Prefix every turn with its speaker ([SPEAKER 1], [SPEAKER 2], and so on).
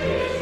[SPEAKER 1] Amen.